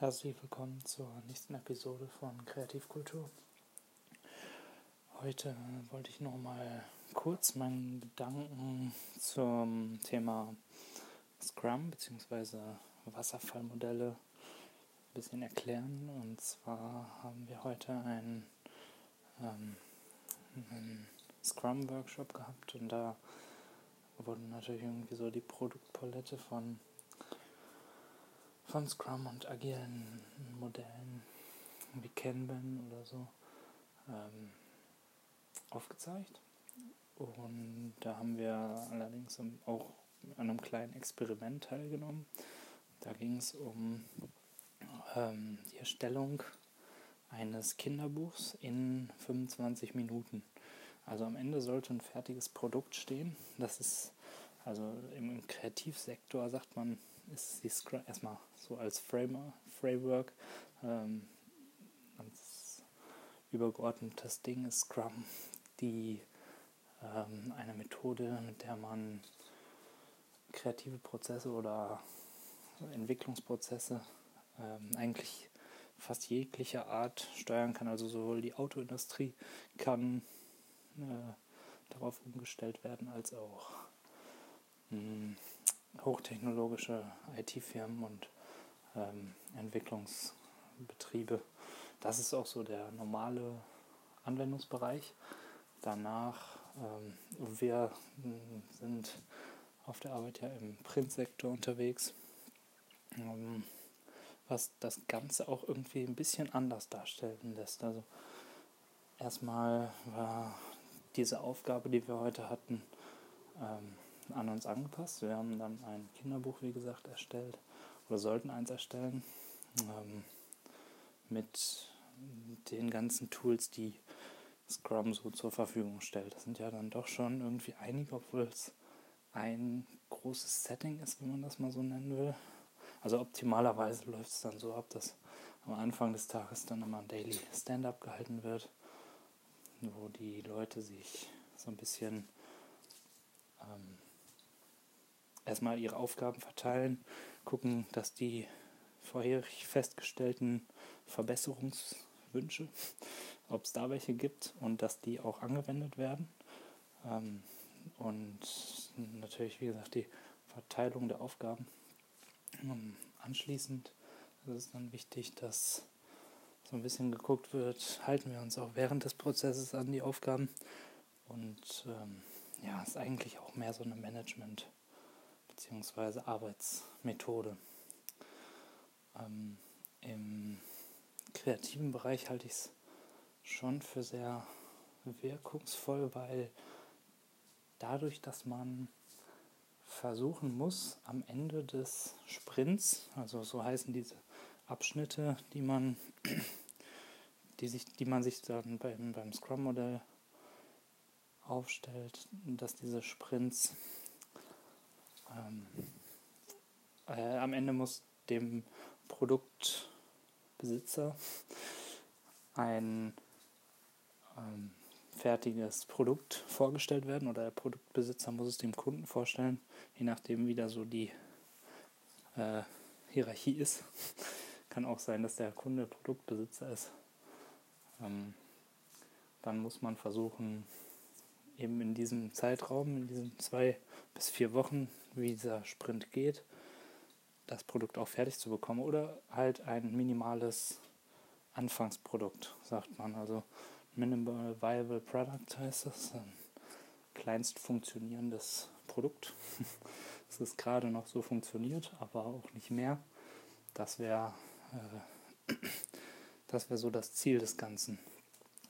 Herzlich willkommen zur nächsten Episode von Kreativkultur. Heute wollte ich noch mal kurz meinen Gedanken zum Thema Scrum bzw. Wasserfallmodelle ein bisschen erklären. Und zwar haben wir heute einen, ähm, einen Scrum-Workshop gehabt und da wurde natürlich irgendwie so die Produktpalette von, von Scrum und agilen Modellen wie Kanban oder so ähm, aufgezeigt. Und da haben wir allerdings auch an einem kleinen Experiment teilgenommen. Da ging es um ähm, die Erstellung eines Kinderbuchs in 25 Minuten. Also am Ende sollte ein fertiges Produkt stehen. Das ist, also im Kreativsektor sagt man, ist die Scrum erstmal so als Framer, Framework, ähm, als übergeordnetes Ding ist Scrum die ähm, eine Methode, mit der man kreative Prozesse oder Entwicklungsprozesse ähm, eigentlich fast jeglicher Art steuern kann. Also sowohl die Autoindustrie kann äh, darauf umgestellt werden, als auch mh, hm, hochtechnologische IT-Firmen und ähm, Entwicklungsbetriebe. Das ist auch so der normale Anwendungsbereich. Danach, ähm, wir sind auf der Arbeit ja im Printsektor unterwegs, ähm, was das Ganze auch irgendwie ein bisschen anders darstellen lässt. Also erstmal war diese Aufgabe, die wir heute hatten, ähm, an uns angepasst. Wir haben dann ein Kinderbuch, wie gesagt, erstellt oder sollten eins erstellen ähm, mit den ganzen Tools, die Scrum so zur Verfügung stellt. Das sind ja dann doch schon irgendwie einige, obwohl es ein großes Setting ist, wenn man das mal so nennen will. Also optimalerweise läuft es dann so ab, dass am Anfang des Tages dann immer ein Daily Stand-up gehalten wird, wo die Leute sich so ein bisschen ähm, erstmal ihre Aufgaben verteilen, gucken, dass die vorherig festgestellten Verbesserungswünsche ob es da welche gibt und dass die auch angewendet werden. Ähm, und natürlich, wie gesagt, die Verteilung der Aufgaben. Ähm, anschließend ist es dann wichtig, dass so ein bisschen geguckt wird, halten wir uns auch während des Prozesses an die Aufgaben. Und ähm, ja, ist eigentlich auch mehr so eine Management- bzw. Arbeitsmethode. Ähm, Im kreativen Bereich halte ich es schon für sehr wirkungsvoll, weil dadurch, dass man versuchen muss, am Ende des Sprints, also so heißen diese Abschnitte, die man, die sich, die man sich dann beim, beim Scrum-Modell aufstellt, dass diese Sprints ähm, äh, am Ende muss dem Produktbesitzer ein ähm, fertiges Produkt vorgestellt werden oder der Produktbesitzer muss es dem Kunden vorstellen, je nachdem wie da so die äh, Hierarchie ist. Kann auch sein, dass der Kunde Produktbesitzer ist. Ähm, dann muss man versuchen, eben in diesem Zeitraum, in diesen zwei bis vier Wochen, wie dieser Sprint geht, das Produkt auch fertig zu bekommen oder halt ein minimales Anfangsprodukt, sagt man. Also Minimal Viable Product heißt das. Ein kleinst funktionierendes Produkt. Es ist gerade noch so funktioniert, aber auch nicht mehr. Das wäre äh, das wäre so das Ziel des Ganzen.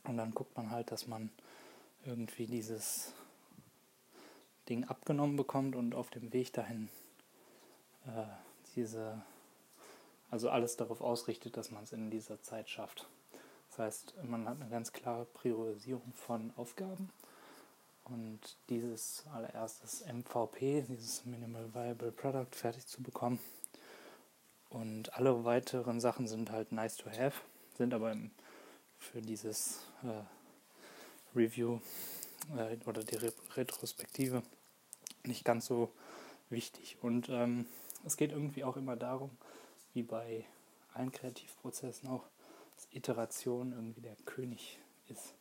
Und dann guckt man halt, dass man irgendwie dieses Ding abgenommen bekommt und auf dem Weg dahin äh, diese, also alles darauf ausrichtet, dass man es in dieser Zeit schafft. Das heißt, man hat eine ganz klare Priorisierung von Aufgaben und dieses allererstes MVP, dieses Minimal Viable Product, fertig zu bekommen. Und alle weiteren Sachen sind halt nice to have, sind aber für dieses äh, Review äh, oder die Re Retrospektive nicht ganz so wichtig. Und ähm, es geht irgendwie auch immer darum, wie bei allen Kreativprozessen auch, dass Iteration irgendwie der König ist.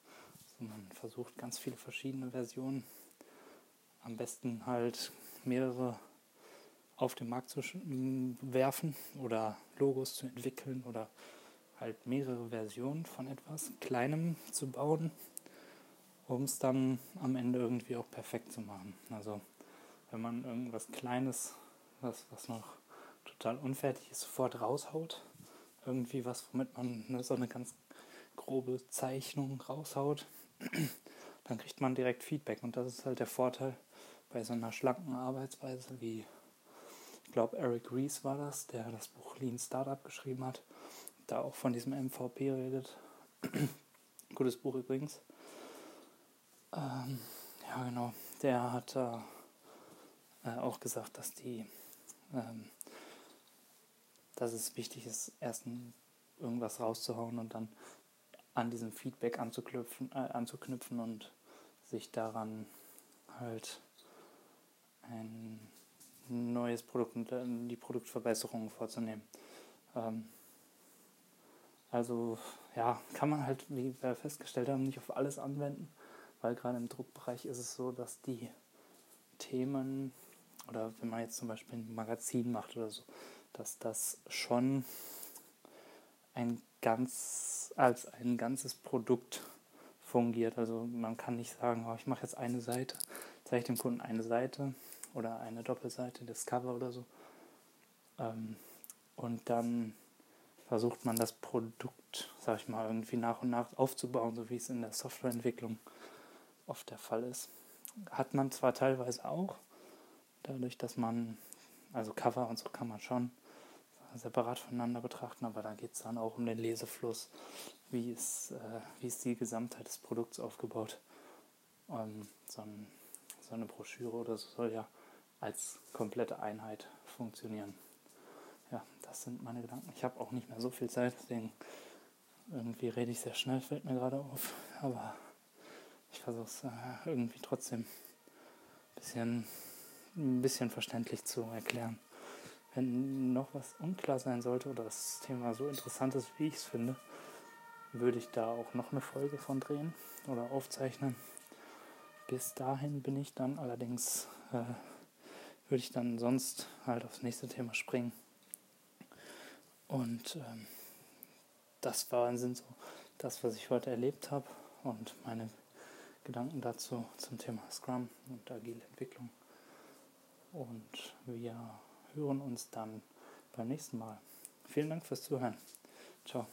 Also man versucht ganz viele verschiedene Versionen, am besten halt mehrere auf den Markt zu werfen oder Logos zu entwickeln oder halt mehrere Versionen von etwas Kleinem zu bauen, um es dann am Ende irgendwie auch perfekt zu machen. Also wenn man irgendwas Kleines, was, was noch total unfertig ist, sofort raushaut, irgendwie was, womit man ne, so eine ganz grobe Zeichnung raushaut, dann kriegt man direkt Feedback und das ist halt der Vorteil bei so einer schlanken Arbeitsweise wie ich glaube Eric Rees war das, der das Buch Lean Startup geschrieben hat, da auch von diesem MVP redet. Gutes Buch übrigens. Ähm, ja, genau. Der hat äh, auch gesagt, dass die, ähm, dass es wichtig ist, erst irgendwas rauszuhauen und dann an diesem Feedback anzuknüpfen, äh, anzuknüpfen und sich daran halt ein neues Produkt und die Produktverbesserungen vorzunehmen. Ähm, also ja, kann man halt, wie wir festgestellt haben, nicht auf alles anwenden, weil gerade im Druckbereich ist es so, dass die Themen oder wenn man jetzt zum Beispiel ein Magazin macht oder so, dass das schon ein ganz als ein ganzes Produkt fungiert. Also man kann nicht sagen, oh, ich mache jetzt eine Seite, zeige dem Kunden eine Seite oder eine Doppelseite, das Cover oder so. Ähm, und dann versucht man das Produkt, sag ich mal, irgendwie nach und nach aufzubauen, so wie es in der Softwareentwicklung oft der Fall ist. Hat man zwar teilweise auch, dadurch, dass man, also Cover und so kann man schon separat voneinander betrachten, aber da geht es dann auch um den Lesefluss, wie ist, äh, wie ist die Gesamtheit des Produkts aufgebaut. Ähm, so, ein, so eine Broschüre oder so soll ja als komplette Einheit funktionieren. Ja, das sind meine Gedanken. Ich habe auch nicht mehr so viel Zeit, deswegen irgendwie rede ich sehr schnell, fällt mir gerade auf. Aber ich versuche es äh, irgendwie trotzdem ein bisschen, ein bisschen verständlich zu erklären. Wenn noch was unklar sein sollte oder das Thema so interessant ist, wie ich es finde, würde ich da auch noch eine Folge von drehen oder aufzeichnen. Bis dahin bin ich dann allerdings äh, würde ich dann sonst halt aufs nächste Thema springen. Und ähm, das war sind so das, was ich heute erlebt habe und meine Gedanken dazu zum Thema Scrum und agile Entwicklung. Und wir hören uns dann beim nächsten Mal. Vielen Dank fürs Zuhören. Ciao.